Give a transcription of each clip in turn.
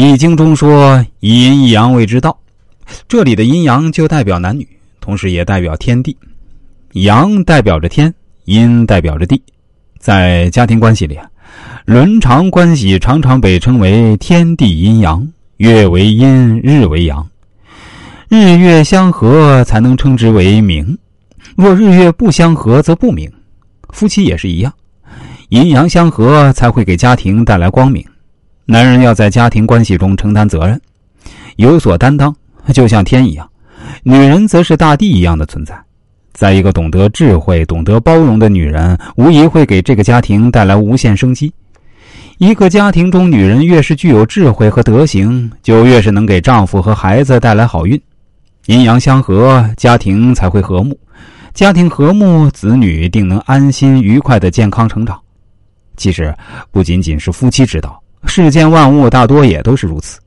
易经中说“一阴一阳谓之道”，这里的阴阳就代表男女，同时也代表天地。阳代表着天，阴代表着地。在家庭关系里啊，伦常关系常常被称为天地阴阳，月为阴，日为阳。日月相合才能称之为明，若日月不相合则不明。夫妻也是一样，阴阳相合才会给家庭带来光明。男人要在家庭关系中承担责任，有所担当，就像天一样；女人则是大地一样的存在。在一个懂得智慧、懂得包容的女人，无疑会给这个家庭带来无限生机。一个家庭中，女人越是具有智慧和德行，就越是能给丈夫和孩子带来好运。阴阳相合，家庭才会和睦；家庭和睦，子女定能安心愉快的健康成长。其实，不仅仅是夫妻之道。世间万物大多也都是如此，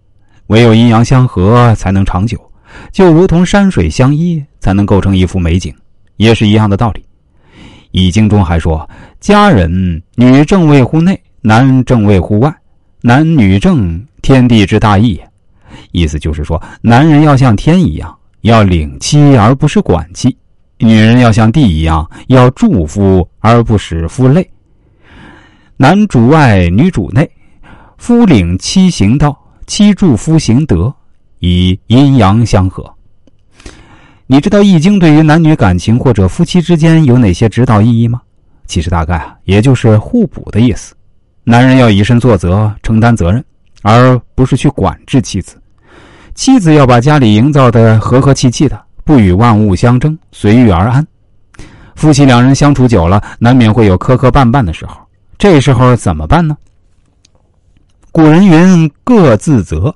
唯有阴阳相合才能长久，就如同山水相依才能构成一幅美景，也是一样的道理。易经中还说：“家人女正位乎内，男正位乎外，男女正，天地之大义。”意思就是说，男人要像天一样，要领妻而不是管妻；女人要像地一样，要助夫而不使夫累。男主外，女主内。夫领妻行道，妻助夫行德，以阴阳相合。你知道《易经》对于男女感情或者夫妻之间有哪些指导意义吗？其实大概啊，也就是互补的意思。男人要以身作则，承担责任，而不是去管制妻子；妻子要把家里营造的和和气气的，不与万物相争，随遇而安。夫妻两人相处久了，难免会有磕磕绊绊的时候，这时候怎么办呢？古人云：“各自责，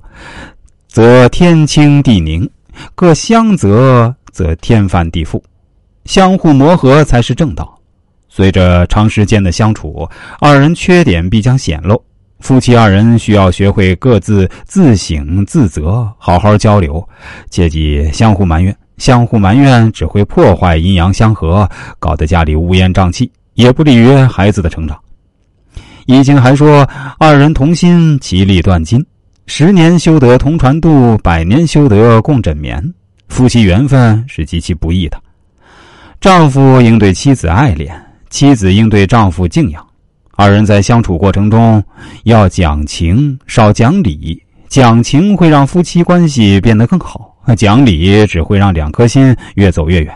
则天清地宁；各相责，则天翻地覆。相互磨合才是正道。随着长时间的相处，二人缺点必将显露。夫妻二人需要学会各自自省自责，好好交流，切忌相互埋怨。相互埋怨只会破坏阴阳相合，搞得家里乌烟瘴气，也不利于孩子的成长。”易经还说：“二人同心，其利断金；十年修得同船渡，百年修得共枕眠。”夫妻缘分是极其不易的。丈夫应对妻子爱恋，妻子应对丈夫敬仰。二人在相处过程中要讲情，少讲理。讲情会让夫妻关系变得更好，讲理只会让两颗心越走越远。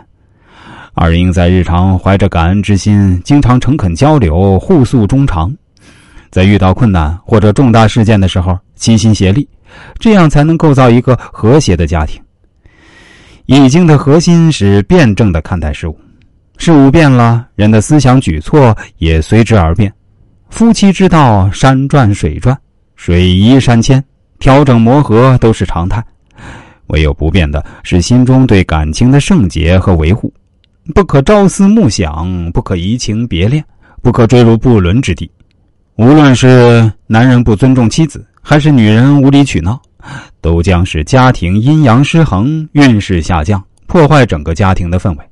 二人应在日常怀着感恩之心，经常诚恳交流，互诉衷肠。在遇到困难或者重大事件的时候，齐心协力，这样才能构造一个和谐的家庭。易经的核心是辩证的看待事物，事物变了，人的思想举措也随之而变。夫妻之道，山转水转，水移山迁，调整磨合都是常态。唯有不变的是心中对感情的圣洁和维护，不可朝思暮想，不可移情别恋，不可坠入不伦之地。无论是男人不尊重妻子，还是女人无理取闹，都将使家庭阴阳失衡、运势下降，破坏整个家庭的氛围。